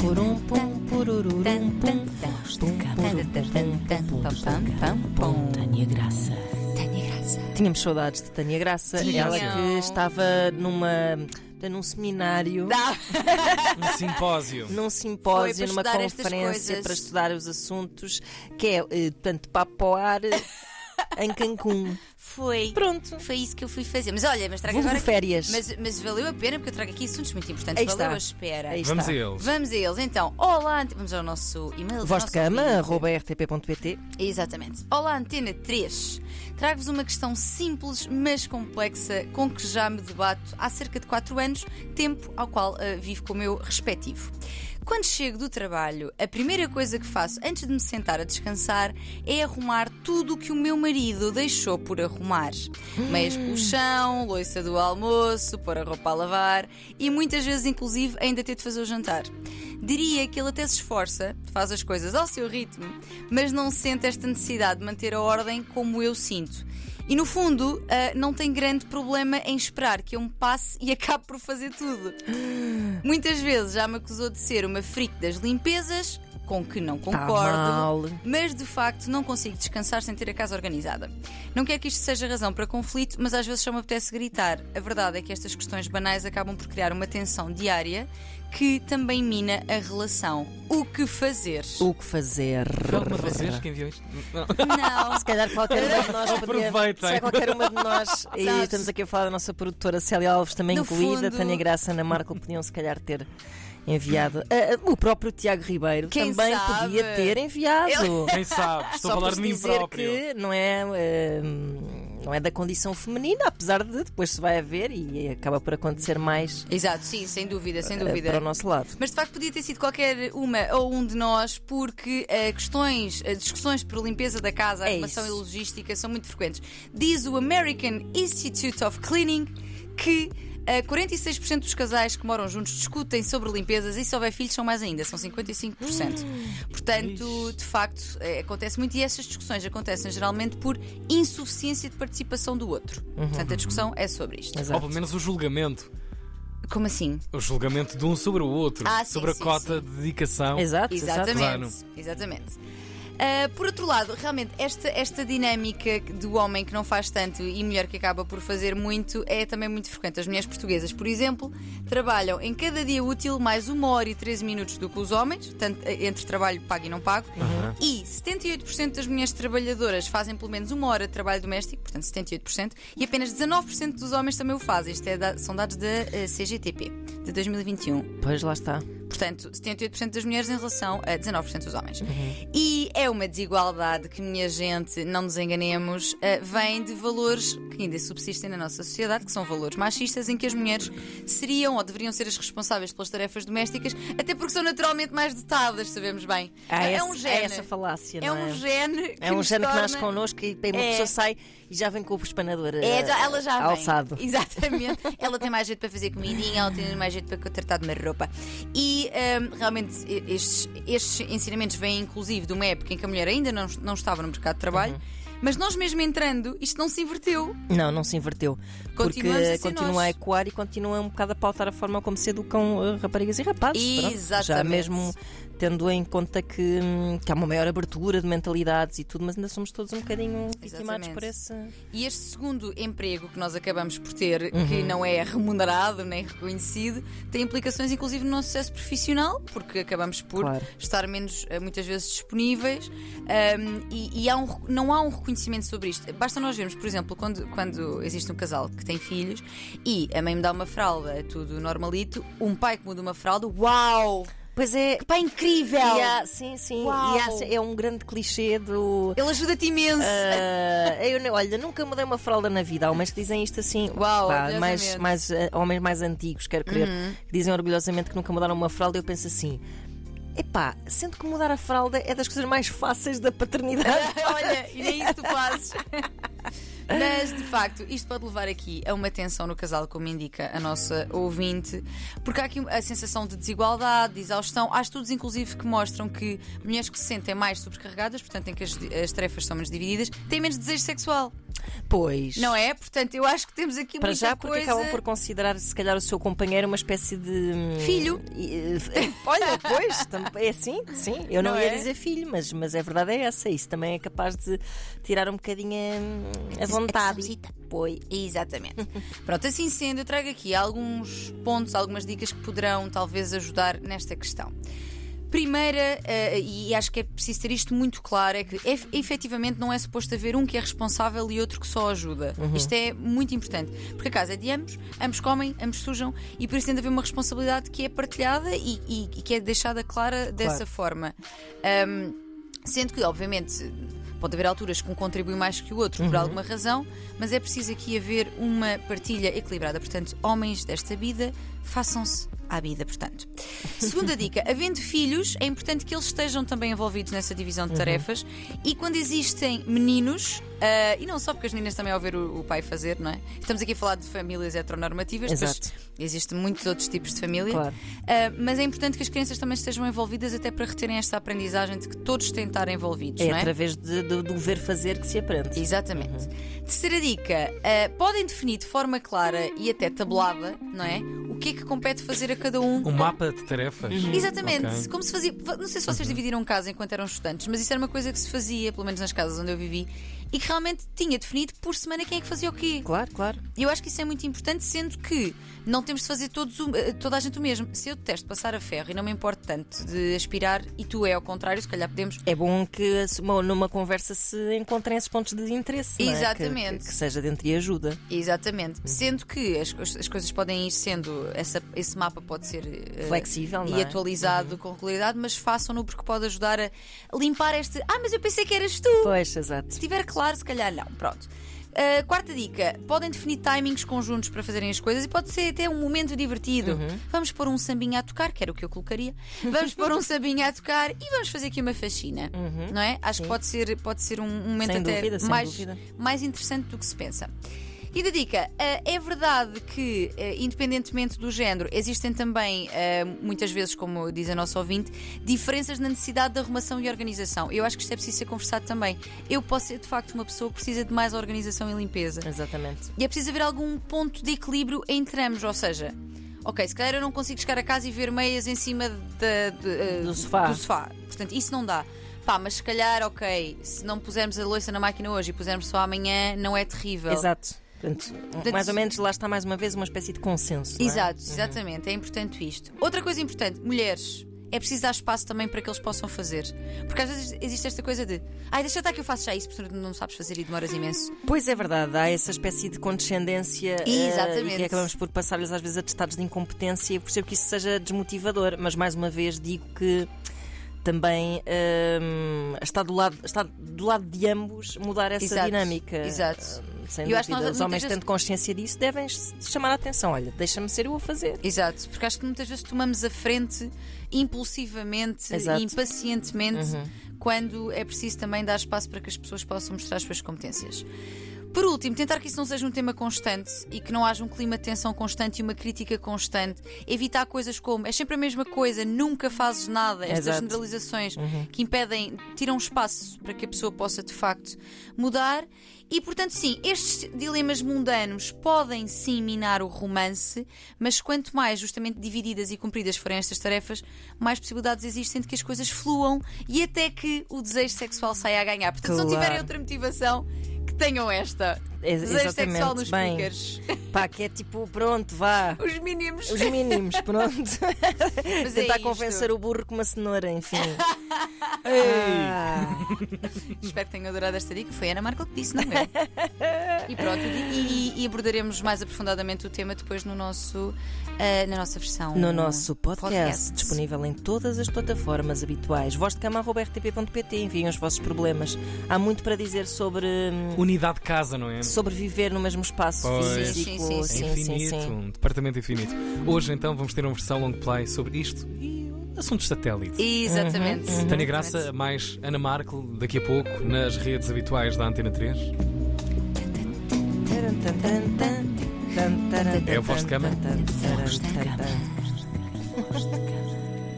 Purum, pum, pururum, pum. Pum. Tânia Graça. Tânia Graça. Tínhamos saudades de Tânia Graça, ela que estava numa, num seminário, Um simpósio. num simpósio, numa conferência para estudar os assuntos, que é, eh, portanto, papo ao ar em Cancún. Foi. Pronto. Foi isso que eu fui fazer. Mas olha, mas trago Vulgo agora. férias. Mas, mas valeu a pena porque eu trago aqui assuntos muito importantes. Aí valeu está. a espera. Aí Vamos está. a eles. Vamos a eles então. Olá, vamos ao nosso e-mail. Voz de cama, rtp.pt. Exatamente. Olá, Antena 3. Trago-vos uma questão simples, mas complexa, com que já me debato há cerca de 4 anos, tempo ao qual ah, vivo com o meu respectivo. Quando chego do trabalho, a primeira coisa que faço antes de me sentar a descansar é arrumar tudo o que o meu marido deixou por arrumar. Meias pelo chão, loiça do almoço, pôr a roupa a lavar e muitas vezes, inclusive, ainda ter de fazer o jantar. Diria que ele até se esforça, faz as coisas ao seu ritmo, mas não sente esta necessidade de manter a ordem como eu sinto. E no fundo, ah, não tem grande problema em esperar que eu me passe e acabe por fazer tudo. Muitas vezes já me acusou de ser uma freak das limpezas, com que não Tá concordo, mal. mas de facto não consigo descansar sem ter a casa organizada. Não quero que isto seja razão para conflito, mas às vezes só me apetece gritar. A verdade é que estas questões banais acabam por criar uma tensão diária que também mina a relação. O que fazer? O que fazer? Foi alguma de vocês que enviou isto? Não. Não. Se calhar qualquer uma de nós podia. Aproveitem. Se é qualquer uma de nós, e Sabes? estamos aqui a falar da nossa produtora Célia Alves, também No incluída, fundo- Tânia Graça, Ana Marco, podiam se calhar ter enviado. Ah, o próprio Tiago Ribeiro Quem também sabe? podia ter enviado. Quem sabe? Estou Só a falar por de mim dizer próprio. que não é, ah, não é da condição feminina, apesar de depois se vai a ver e acaba por acontecer mais Exato, sim, sem dúvida, sem ah, dúvida. para o nosso lado. Mas de facto podia ter sido qualquer uma ou um de nós, porque eh, questões, eh, discussões por limpeza da casa, É arrumação isso. e logística são muito frequentes. Diz o American Institute of Cleaning que eh, 46% dos casais que moram juntos discutem sobre limpezas e se houver filhos são mais ainda, são 55%. Portanto, de facto, eh, acontece muito e essas discussões acontecem geralmente por insuficiência de participação do outro. Portanto, a discussão é sobre isto. Ou Exato. pelo menos o julgamento. Como assim? O julgamento de um sobre o outro. Ah, sim, sobre a sim, cota sim. de dedicação. Exato. Exatamente. Claro. Exatamente. Ah, por outro lado, realmente, esta, esta dinâmica do homem que não faz tanto e mulher que acaba por fazer muito é também muito frequente. As mulheres portuguesas, por exemplo, trabalham em cada dia útil mais uma hora e 13 minutos do que os homens, tanto eh, entre trabalho pago e não pago. Aham. E 78% das mulheres trabalhadoras fazem pelo menos uma hora de trabalho doméstico, portanto 78%, e apenas 19% dos homens também o fazem. Isto é da- são dados da eh, CGTP de 2021. Pois lá está. Portanto, 78% das mulheres em relação a 19% dos homens. Uhum. E é uma desigualdade que, minha gente, não nos enganemos, eh, vem de valores que ainda subsistem na nossa sociedade, que são valores machistas, em que as mulheres seriam ou deveriam ser as responsáveis pelas tarefas domésticas, até porque são naturalmente mais dotadas, sabemos bem. Há é esse- um gene. essa falácia, é um gene. É um gene que nasce torna- connosco e bem, uma É. pessoa sai e já vem com o espanador É, eh, já- ela já vem. alçado. Exatamente. ela tem mais jeito para fazer comidinha, ela tem mais jeito para tratar de uma roupa. E hum, realmente estes, estes ensinamentos vêm inclusive de uma época em que a mulher ainda não, não estava no mercado de trabalho. Uhum. Mas nós mesmo entrando, isto não se inverteu. Não, não se inverteu. Porque a continua nós. a ecoar e continua um bocado a pautar a forma como se educam eh, raparigas e rapazes. pronto. Já Exatamente. mesmo tendo em conta que, hum, que há uma maior abertura de mentalidades e tudo, mas ainda somos todos um bocadinho vitimados Exatamente. por esse. E este segundo emprego que nós acabamos por ter, Uhum. que não é remunerado nem reconhecido, tem implicações inclusive no nosso sucesso profissional, porque acabamos por Claro. estar menos eh, muitas vezes disponíveis um, e, e há um- não há um reconhecimento sobre isto. Basta nós vermos, por exemplo, quando, quando existe um casal que tem filhos e a mãe me dá uma fralda, é tudo normalito, um pai que muda uma fralda, uau! Pois é. Que pai incrível! Há, sim, sim. Há- é um grande clichê do. Ele ajuda-te imenso! Ah, eu, olha, nunca mudei uma fralda na vida. Há homens que dizem isto assim. Uau, pá, mais. Uhum. mais, ah, homens mais antigos, quero crer, que dizem orgulhosamente que nunca mudaram uma fralda. Eu penso assim. Epá, sendo que mudar a fralda é das coisas mais fáceis da paternidade. Olha, e nem isso tu fazes. Mas, de facto, isto pode levar aqui a uma tensão no casal, como indica a nossa ouvinte, porque há aqui a sensação de desigualdade, de exaustão. Há estudos, inclusive, que mostram que mulheres que se sentem mais sobrecarregadas, portanto, em que as, as tarefas são menos divididas, têm menos desejo sexual. Pois. Não é? Portanto, eu acho que temos aqui Para muita já, porque coisa... acabam por considerar, se calhar, o seu companheiro uma espécie de. hum, Filho. eh, Olha, pois, é assim, sim. Eu não, Não ia é? dizer filho, mas, mas a verdade é essa. Isso também é capaz de tirar um bocadinho hum, a vontade. Pois. Exatamente. Pronto, assim sendo, eu trago aqui alguns pontos, algumas dicas que poderão talvez ajudar nesta questão. Primeira, eh, e acho que é preciso ter isto muito claro, é que ef- efetivamente não é suposto haver um que é responsável e outro que só ajuda. Isto é muito importante, porque a casa é de ambos, ambos comem, ambos sujam e por isso tem de haver uma responsabilidade que é partilhada e, e- e que é deixada clara dessa forma. Ahm, Sendo que, obviamente, pode haver alturas que um contribui mais que o outro por alguma razão, mas é preciso aqui haver uma partilha equilibrada. Portanto, homens desta vida, façam-se à vida, portanto. Segunda dica: havendo filhos, é importante que eles estejam também envolvidos nessa divisão de tarefas e quando existem meninos, ah, e não só porque as meninas também ao ver o, o pai fazer, não é? Estamos aqui a falar de famílias heteronormativas, Exato. existem muitos outros tipos de família. Claro. Uh, mas é importante que as crianças também estejam envolvidas até para reterem esta aprendizagem de que todos têm de estar envolvidos, É não é? através de- de- do ver fazer que se aprende. Exatamente. Terceira dica: uh, podem definir de forma clara e até tabulada, não é? O que é que compete fazer a cada um. Um mapa de tarefas. Exatamente, Ok. como se fazia. Não sei se vocês dividiram casa enquanto eram estudantes, mas isso era uma coisa que se fazia, pelo menos nas casas onde eu vivi, e que realmente tinha definido por semana quem é que fazia o quê. Claro, claro. E eu acho que isso é muito importante, sendo que não temos de fazer todos o- eh, toda a gente o mesmo. Se eu detesto passar a ferro e não me importo tanto de aspirar, e tu é ao contrário, se calhar podemos. É bom que numa conversa se encontrem esses pontos de interesse. não é? Que- Exatamente. Que, seja de entre ajuda. Exatamente. Sendo que as, as- as coisas podem ir sendo. Essa, esse mapa pode ser eh, Flexível, não e é? atualizado com regularidade, mas façam-no porque pode ajudar a limpar este. Ah, mas eu pensei que eras tu! Pois, exato. Se estiver claro, se calhar não. Pronto. Uh, quarta dica: podem definir timings conjuntos para fazerem as coisas e pode ser até um momento divertido. Uhum. Vamos pôr um sambinha a tocar, que era o que eu colocaria. Vamos pôr um sambinha a tocar e vamos fazer aqui uma faxina. Não é? Acho que pode ser, pode ser um, momento Uhum. Sem até dúvida, mais, mais interessante do que se pensa. E da dica, eh, é verdade que, eh, independentemente do género, existem também, eh, muitas vezes, como diz a nossa ouvinte, diferenças na necessidade de arrumação e organização. Eu acho que isto é preciso ser conversado também. Eu posso ser, de facto, uma pessoa que precisa de mais organização e limpeza. Exatamente. E é preciso haver algum ponto de equilíbrio entre ambos, ou seja. Ok, se calhar eu não consigo chegar a casa e ver meias em cima de, eh, Do sofá. do sofá. Portanto, isso não dá. Pá, mas se calhar, ok, se não pusermos a louça na máquina hoje e pusermos só amanhã, não é terrível. Exato. Portanto, mais ou menos lá está mais uma vez uma espécie de consenso. é? Exato, exatamente. É importante isto. Outra coisa importante, mulheres. É preciso dar espaço também para que eles possam fazer. Porque às vezes existe esta coisa de ai, deixa estar que eu faço já isso, porque não sabes fazer e demoras imenso. Pois é verdade, há essa espécie de condescendência eh, Exatamente. e que acabamos por passar-lhes às vezes atestados de incompetência e percebo que isso seja desmotivador, mas mais uma vez digo que também hum, está, do lado, está do lado de ambos mudar essa Exato, dinâmica. exato. Sem Eu dúvida. nós Os homens, vezes- tendo consciência disso, devem chamar a atenção. Olha, deixa-me ser eu a fazer. Exato, porque acho que muitas vezes tomamos a frente impulsivamente Exato. e impacientemente quando é preciso também dar espaço para que as pessoas possam mostrar as suas competências. Por último, tentar que isso não seja um tema constante e que não haja um clima de tensão constante e uma crítica constante. Evitar coisas como é sempre a mesma coisa, nunca fazes nada. Estas Exato. generalizações que impedem, tiram espaço para que a pessoa possa de facto mudar. E portanto, sim, estes dilemas mundanos podem sim minar o romance, mas quanto mais justamente divididas e cumpridas forem estas tarefas, mais possibilidades existem de que as coisas fluam e até que o desejo sexual saia a ganhar. Portanto, se não Claro. tiverem outra motivação, tenham esta. Ex- Desejo sexual nos bem. speakers. Pá, que é tipo, pronto, vá. Os mínimos. Os mínimos, pronto. Mas é Tentar isto. convencer o burro com uma cenoura, enfim. Ah, Espero que tenham adorado esta dica. Foi a Ana Marca que disse, não é? e pronto, e, e- e abordaremos mais aprofundadamente o tema depois no nosso, ah, na nossa versão. no nosso podcast, podcast. disponível em todas as plataformas habituais. Voz de cama.rtp.pt, enviem os vossos problemas. Há muito para dizer sobre, hum, Unidade de casa, não é? sobre viver no mesmo espaço Pois. físico. Sim, sim, sim. É infinito, um departamento infinito. Hoje então vamos ter uma versão long play sobre isto e assuntos satélite. Exatamente. Uhum, Tânia. Graça, mais Ana Marco, daqui a pouco, nas redes habituais da Antena 3. É a voz de cama? Voz de cama.